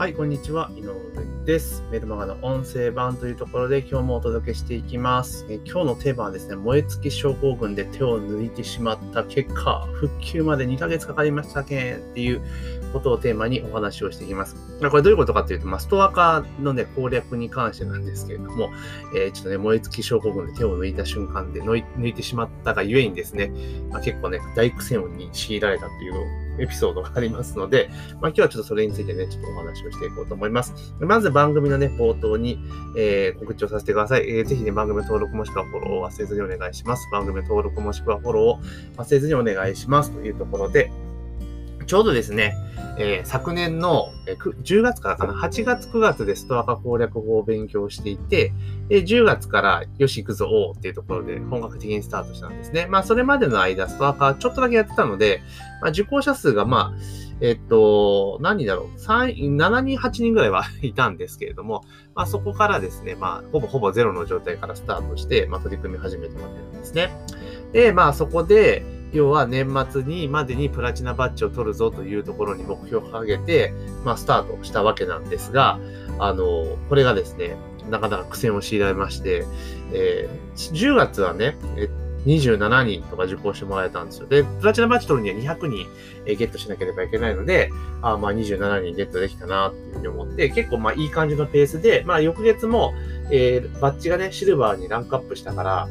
はい、こんにちは。井上です。メルマガの音声版というところで今日もお届けしていきます。え今日のテーマはですね、燃え尽き症候群で手を抜いてしまった結果、復旧まで2ヶ月かかりましたけんっていうことをテーマにお話をしていきます。これどういうことかっていうと、まあ、ストア化のね、攻略に関してなんですけれども、えー、ちょっとね、燃え尽き症候群で手を抜いた瞬間で抜いてしまったがゆえにですね、まあ、結構ね、大苦戦に強いられたっていうエピソードがありますので、まあ、今日はちょっとそれについてね、ちょっとお話をしていこうと思います。まず番組のね、冒頭に、えー、告知をさせてください。えー、ぜひね、番組登録もしくはフォローを忘れずにお願いします。番組登録もしくはフォローを忘れずにお願いします。というところで、ちょうどですね、えー、昨年の10月からかな、8月9月でストア化攻略法を勉強していて、10月からよし行くぞおっていうところで本格的にスタートしたんですね。まあそれまでの間、ストア化ちょっとだけやってたので、まあ、受講者数がまあ、えっと、何人だろう、3、7人、8人ぐらいは いたんですけれども、まあそこからですね、まあほぼほぼゼロの状態からスタートして、まあ取り組み始めたわけなんですね。で、まあそこで、要は年末にまでにプラチナバッジを取るぞというところに目標を掲げて、まあ、スタートしたわけなんですが、あの、これがですね、なかなか苦戦を強いられまして、えー、10月はね、27人とか受講してもらえたんですよ。で、プラチナバッジ取るには200人ゲットしなければいけないので、あまあ27人ゲットできたなっていうふうに思って、結構まあいい感じのペースで、まあ翌月も、えー、バッジがね、シルバーにランクアップしたから、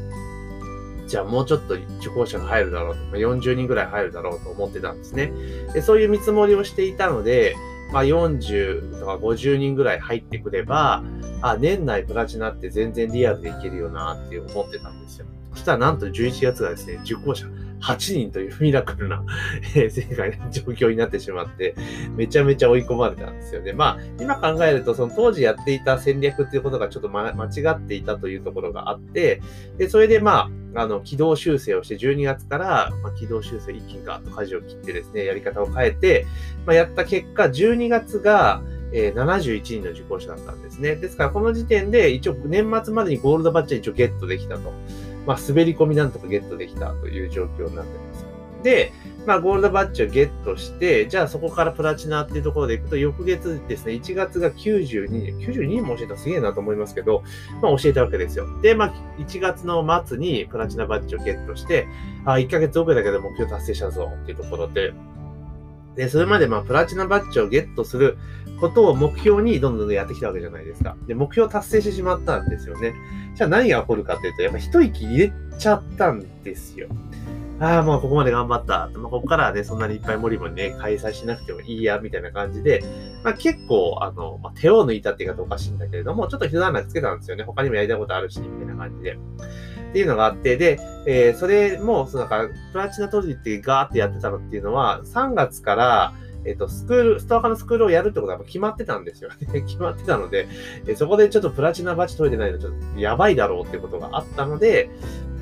じゃあもうちょっと受講者が入るだろうと、まあ、40人ぐらい入るだろうと思ってたんですね。でそういう見積もりをしていたので、まあ、40とか50人ぐらい入ってくれば、あ、年内プラチナって全然リアルでいけるよなって思ってたんですよ。そしたらなんと11月がですね、受講者8人というミラクルな、え世界の状況になってしまって、めちゃめちゃ追い込まれたんですよね。まあ、今考えると、その当時やっていた戦略っていうことがちょっと、ま、間違っていたというところがあって、で、それでまあ、あの、軌道修正をして、12月から、まあ、軌道修正一気にガーッと舵を切ってですね、やり方を変えて、まあ、やった結果、12月が、えー、71人の受講者だったんですね。ですから、この時点で、一応、年末までにゴールドバッジは一応ゲットできたと。まあ、滑り込みなんとかゲットできたという状況になってます。で、まあ、ゴールドバッジをゲットして、じゃあそこからプラチナっていうところでいくと、翌月ですね、1月が92、92人も教えたらすげえなと思いますけど、まあ教えたわけですよ。で、まあ、1月の末にプラチナバッジをゲットして、あ、1ヶ月遅れだけど目標達成したぞっていうところで、で、それまでまあプラチナバッジをゲットすることを目標にどんどんやってきたわけじゃないですか。で、目標達成してしまったんですよね。じゃあ何が起こるかっていうと、やっぱ一息入れちゃったんですよ。ああ、もうここまで頑張った。まあ、ここからはね、そんなにいっぱいもりもりね、開催しなくてもいいや、みたいな感じで、まあ、結構、あの、まあ、手を抜いたって言い方おかしいんだけれども、ちょっと一段落つけたんですよね。他にもやりたいことあるし、みたいな感じで。っていうのがあって、で、えー、それも、そのなんか、プラチナトリってガーってやってたのっていうのは、3月から、えっ、と、スクール、ストアカのスクールをやるってことは決まってたんですよね。決まってたので、えそこでちょっとプラチナバッジ取れてないのちょっとやばいだろうってことがあったので、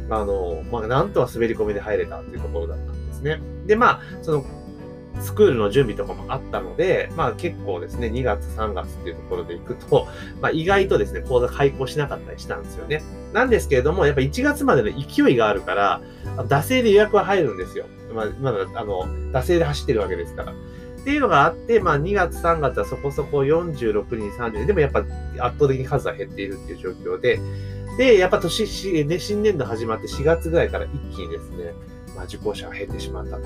あの、まあ、なんとは滑り込みで入れたっていうところだったんですね。で、まあ、その、スクールの準備とかもあったので、まあ結構ですね、2月、3月っていうところで行くと、まあ意外とですね、講座開講しなかったりしたんですよね。なんですけれども、やっぱ1月までの勢いがあるから、惰性で予約は入るんですよ。まあ、まだ、あの、惰性で走ってるわけですから。っていうのがあって、まあ2月、3月はそこそこ46人、30人、でもやっぱ圧倒的に数は減っているっていう状況で、で、やっぱ年、し新年度始まって4月ぐらいから一気にですね、まあ、受講者が減ってしまったと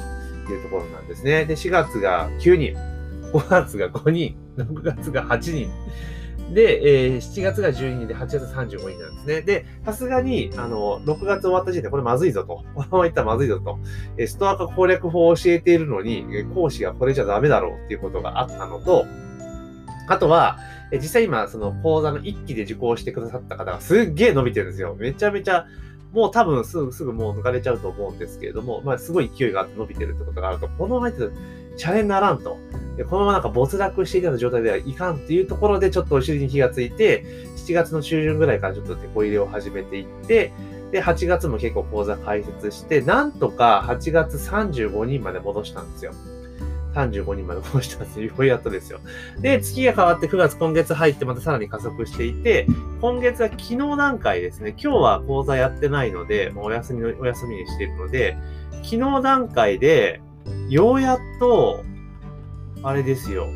いうところなんですね。で、4月が9人、5月が5人、6月が8人、で、えー、7月が12人で、8月35人なんですね。で、さすがに、あの、6月終わった時点でこれまずいぞと。このままいったらまずいぞと。えストア化攻略法を教えているのに、講師がこれじゃダメだろうっていうことがあったのと、あとは、え実際今、その講座の1期で受講してくださった方がすっげえ伸びてるんですよ。めちゃめちゃ、もう多分すぐすぐもう抜かれちゃうと思うんですけれども、まあすごい勢いがあって伸びてるってことがあると、このままいってチャレにならんと。でこのままなんか没落していたような状態ではいかんっていうところでちょっとお尻に火がついて、7月の中旬ぐらいからちょっと手こ入れを始めていって、で、8月も結構講座開設して、なんとか8月35人まで戻したんですよ。35人まで戻したんですよ。ようやっとですよ。で、月が変わって9月今月入ってまたさらに加速していて、今月は昨日段階ですね。今日は講座やってないので、もうお休みの、お休みにしているので、昨日段階で、ようやっと、あれですよ。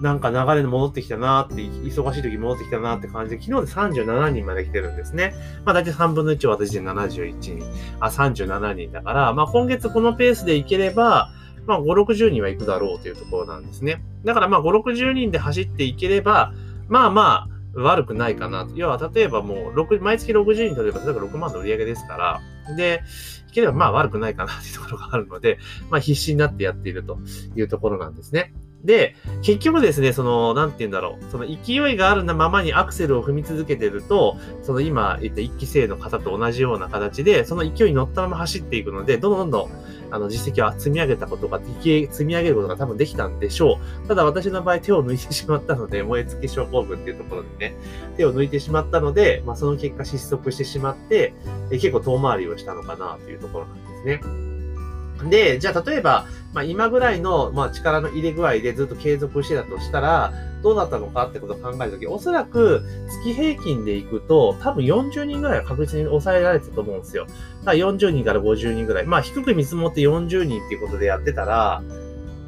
なんか流れに戻ってきたなって、忙しい時戻ってきたなって感じで、昨日で37人まで来てるんですね。まあ大体3分の1を私で71人、あ、37人だから、まあ今月このペースでいければ、まあ5、60人は行くだろうというところなんですね。だからまあ5、60人で走っていければ、まあまあ悪くないかなと。要は例えばもう6、毎月60人例えば、例えば6万の売り上げですから、で、いければまあ悪くないかなというところがあるので、まあ必死になってやっているというところなんですね。で、結局ですね、その、なんて言うんだろう、その勢いがあるままにアクセルを踏み続けてると、その今言った一期生の方と同じような形で、その勢いに乗ったまま走っていくので、どんどんどんあの実績を積み上げたことが、積み上げることが多分できたんでしょう。ただ私の場合手を抜いてしまったので、燃え尽き症候群っていうところでね、手を抜いてしまったので、まあその結果失速してしまって、え結構遠回りをしたのかなというところなんですね。で、じゃあ例えば、まあ、今ぐらいの、まあ、力の入れ具合でずっと継続してたとしたら、どうだったのかってことを考えるとき、おそらく月平均でいくと、多分40人ぐらいは確実に抑えられてたと思うんですよ。だから40人から50人ぐらい。まあ、低く見積もって40人っていうことでやってたら、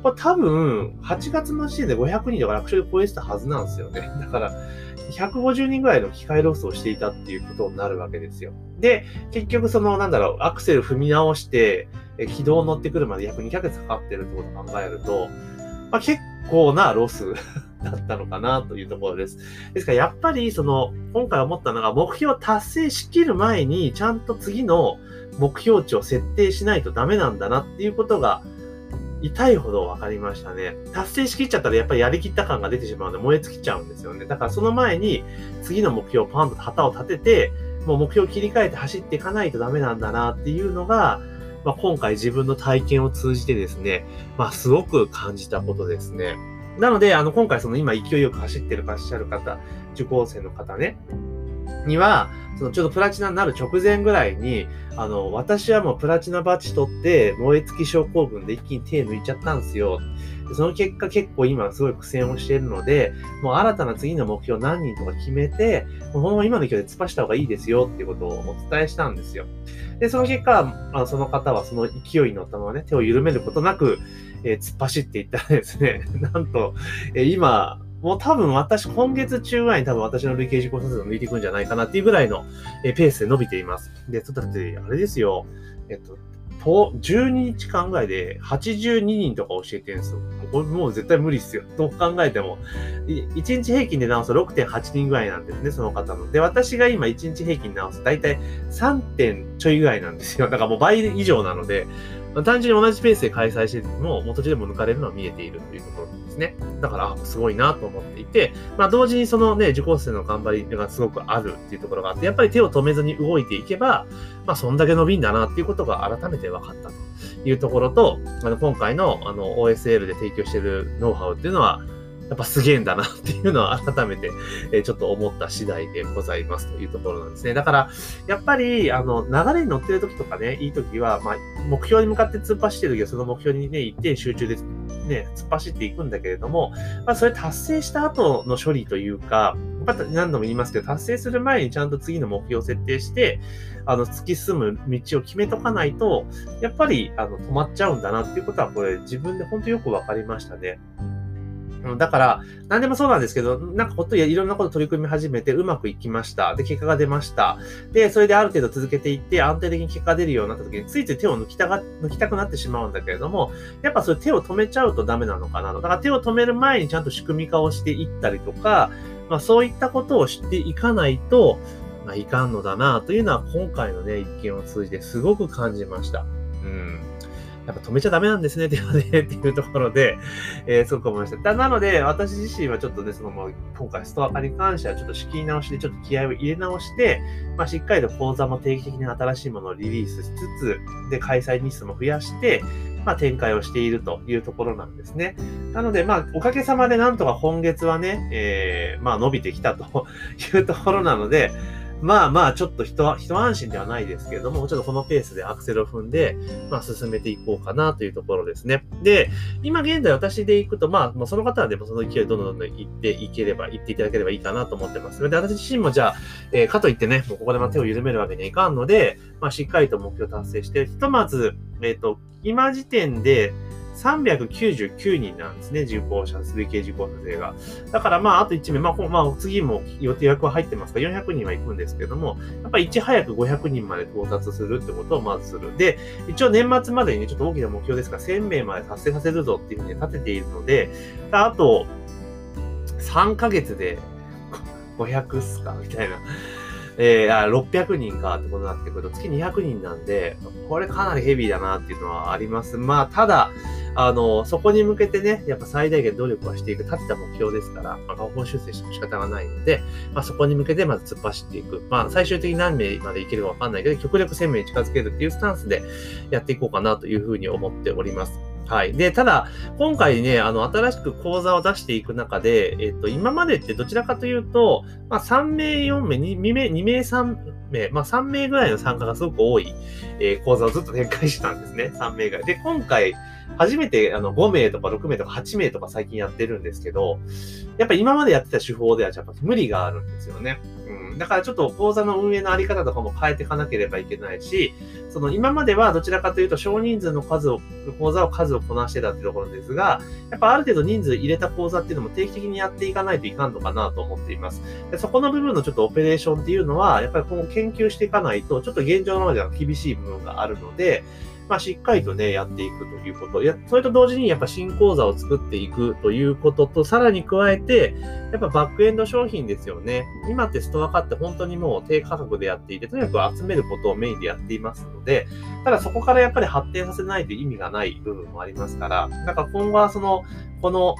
これ多分、8月の時点で500人とか楽勝で超えてたはずなんですよね。だから、150人ぐらいの機会ロスをしていたっていうことになるわけですよ。で、結局その、なんだろう、アクセル踏み直して、軌道乗ってくるまで約2ヶ月かかってるってことを考えると、まあ、結構なロス だったのかなというところです。ですからやっぱりその、今回思ったのが目標を達成しきる前にちゃんと次の目標値を設定しないとダメなんだなっていうことが痛いほど分かりましたね。達成しきっちゃったらやっぱりやりきった感が出てしまうので燃え尽きちゃうんですよね。だからその前に次の目標をパンと旗を立てて、もう目標を切り替えて走っていかないとダメなんだなっていうのが、まあ、今回自分の体験を通じてですね、まあ、すごく感じたことですね。なので、あの、今回その今勢いよく走ってるかっしゃる方、受講生の方ね、には、そのちょっとプラチナになる直前ぐらいに、あの、私はもうプラチナバッジ取って燃え尽き症候群で一気に手抜いちゃったんですよ。その結果結構今すごい苦戦をしているので、もう新たな次の目標何人とか決めて、もうこのまま今の勢いで突っ走った方がいいですよっていうことをお伝えしたんですよ。で、その結果、あその方はその勢いに乗ったままね、手を緩めることなく、えー、突っ走っていったらですね、なんと、えー、今、もう多分私、今月中ぐらいに多分私の累計自己数を抜いていくんじゃないかなっていうぐらいの、ペースで伸びています。で、だって、あれですよ、えっと、12日間ぐらいで82人とか教えてるんですよ。これもう絶対無理っすよ。どう考えても。1日平均で直すと6.8人ぐらいなんですね、その方の。で、私が今1日平均直すと大体3点ちょいぐらいなんですよ。だからもう倍以上なので、単純に同じペースで開催してても、元地でも抜かれるのは見えているというところですね。だから、すごいなと思っていて、まあ、同時にそのね、受講生の頑張りがすごくあるっていうところがあって、やっぱり手を止めずに動いていけば、まあ、そんだけ伸びんだなっていうことが改めて分かったというところと、あの、今回のあの、OSL で提供しているノウハウっていうのは、やっぱすげえんだなっていうのは改めて、え、ちょっと思った次第でございますというところなんですね。だから、やっぱり、あの、流れに乗ってる時とかね、いい時は、まあ、目標に向かって突っ走ってる時は、その目標にね、一点集中でね、突っ走っていくんだけれども、まあ、それ達成した後の処理というか、また何度も言いますけど、達成する前にちゃんと次の目標を設定して、あの、突き進む道を決めとかないと、やっぱり、あの、止まっちゃうんだなっていうことは、これ、自分で本当よくわかりましたね。だから、何でもそうなんですけど、なんかほっといろんなこと取り組み始めてうまくいきました。で、結果が出ました。で、それである程度続けていって安定的に結果が出るようになった時に、ついつい手を抜きたが、抜きたくなってしまうんだけれども、やっぱそれ手を止めちゃうとダメなのかなと。だから手を止める前にちゃんと仕組み化をしていったりとか、まあそういったことを知っていかないと、まあいかんのだなというのは今回のね、一見を通じてすごく感じました。うん。やっぱ止めちゃダメなんですね、ではね、っていうところで、えー、すごく思いました。なので、私自身はちょっとね、そのもう、今回ストア化に関してはちょっと仕切り直しで、ちょっと気合を入れ直して、まあ、しっかりと講座も定期的に新しいものをリリースしつつ、で、開催日数も増やして、まあ、展開をしているというところなんですね。なので、まあ、おかげさまでなんとか今月はね、えー、まあ、伸びてきたというところなので、まあまあ、ちょっと一一安心ではないですけれども、ちょっとこのペースでアクセルを踏んで、まあ進めていこうかなというところですね。で、今現在私で行くと、まあ、もうその方はでもその勢いどんどんどん行っていければ、行っていただければいいかなと思ってます。で、私自身もじゃあ、えー、かといってね、もうここでま手を緩めるわけにはいかんので、まあしっかりと目標達成して、ひとまず、えっ、ー、と、今時点で、399人なんですね、受講者、累計受講者数が。だからまあ、あと1名、まあ、まあ、次も予定枠は入ってますから、400人は行くんですけども、やっぱりいち早く500人まで到達するってことをまずする。で、一応年末までにね、ちょっと大きな目標ですが、1000名まで達成させるぞっていうふうに立てているので、あと、3ヶ月で500っすかみたいな。えー、あ600人かってことになってくると、月200人なんで、これかなりヘビーだなっていうのはあります。まあ、ただ、あの、そこに向けてね、やっぱ最大限努力はしていく、立てた目標ですから、まあ、方修正しても仕方がないので、まあ、そこに向けてまず突っ走っていく。まあ、最終的に何名までいけるかわかんないけど、極力1000名に近づけるっていうスタンスでやっていこうかなというふうに思っております。はい。で、ただ、今回ね、あの、新しく講座を出していく中で、えっと、今までってどちらかというと、まあ、3名、4名、2名、2名、3名、まあ、3名ぐらいの参加がすごく多い、えー、講座をずっと展開してたんですね。3名ぐらい。で、今回、初めてあの5名とか6名とか8名とか最近やってるんですけど、やっぱ今までやってた手法ではやっぱ無理があるんですよね。うん。だからちょっと講座の運営のあり方とかも変えていかなければいけないし、その今まではどちらかというと少人数の数を、講座を数をこなしてたってところですが、やっぱある程度人数入れた講座っていうのも定期的にやっていかないといかんのかなと思っています。でそこの部分のちょっとオペレーションっていうのは、やっぱり今後研究していかないと、ちょっと現状のままでは厳しい部分があるので、まあ、しっかりとね、やっていくということ。いや、それと同時にやっぱ新講座を作っていくということと、さらに加えて、やっぱバックエンド商品ですよね。今ってストア化って本当にもう低価格でやっていて、とにかく集めることをメインでやっていますので、ただそこからやっぱり発展させないと意味がない部分もありますから、なんか今後はその、この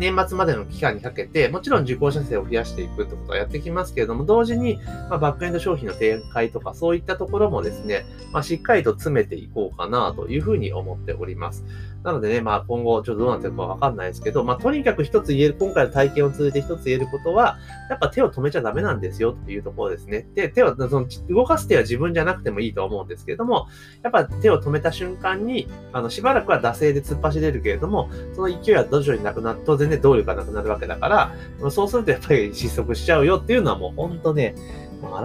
年末までの期間にかけて、もちろん受講者数を増やしていくってことはやってきますけれども、同時に、まあ、バックエンド商品の展開とか、そういったところもですね、まあ、しっかりと詰めていこうかなというふうに思っております。なのでね、まあ今後ちょっとどうなってるかわかんないですけど、まあとにかく一つ言える、今回の体験を通じて一つ言えることは、やっぱ手を止めちゃダメなんですよというところですね。で、手を、その動かす手は自分じゃなくてもいいと思うんですけれども、やっぱ手を止めた瞬間に、あの、しばらくは惰性で突っ走れるけれども、その勢いは徐々になくなって、当然ね、動力がなくなるわけだから、そうするとやっぱり失速しちゃうよっていうのはもう本当ね、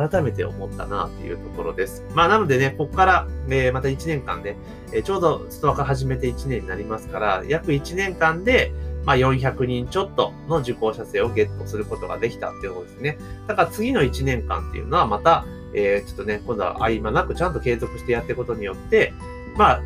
改めて思ったなっていうところです。まあなのでね、ここから、えー、また1年間で、えー、ちょうどストア化始めて1年になりますから、約1年間で、まあ400人ちょっとの受講者数をゲットすることができたっていうことですね。だから次の1年間っていうのはまた、えー、ちょっとね、今度は合間なくちゃんと継続してやっていくことによって、まあ、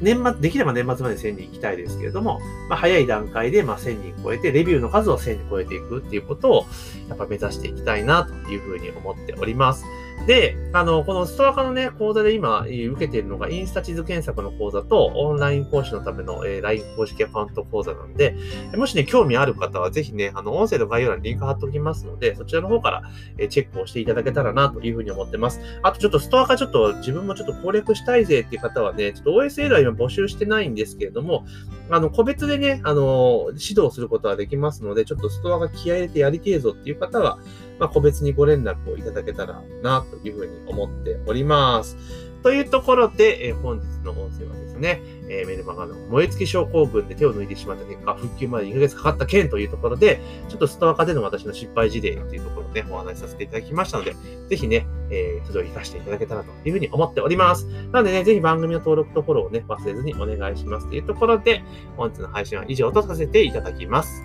年末、できれば年末まで1000人行きたいですけれども、まあ、早い段階で、まあ、1000人超えて、レビューの数を1000人超えていくっていうことを、やっぱ目指していきたいな、というふうに思っております。で、あの、このストア化のね、講座で今、受けているのが、インスタ地図検索の講座と、オンライン講師のための、えー、LINE 公式アカウント講座なんで、もしね、興味ある方は、ぜひね、あの、音声の概要欄にリンク貼っておきますので、そちらの方から、えー、チェックをしていただけたらな、というふうに思ってます。あと、ちょっとストア化ちょっと自分もちょっと攻略したいぜっていう方はね、ちょっと OSL は今募集してないんですけれども、あの、個別でね、あの、指導することはできますので、ちょっとストアが気合入れてやりてえぞっていう方は、まあ、個別にご連絡をいただけたらな、というふうに思っております。というところで、えー、本日の音声はですね、えー、メルマガの燃え尽き症候群で手を抜いてしまった結果、復旧まで2ヶ月かかった件というところで、ちょっとストア化での私の失敗事例というところをね、お話しさせていただきましたので、ぜひね、えー、それを活かしていただけたらというふうに思っております。なのでね、ぜひ番組の登録とフォローをね、忘れずにお願いしますというところで、本日の配信は以上とさせていただきます。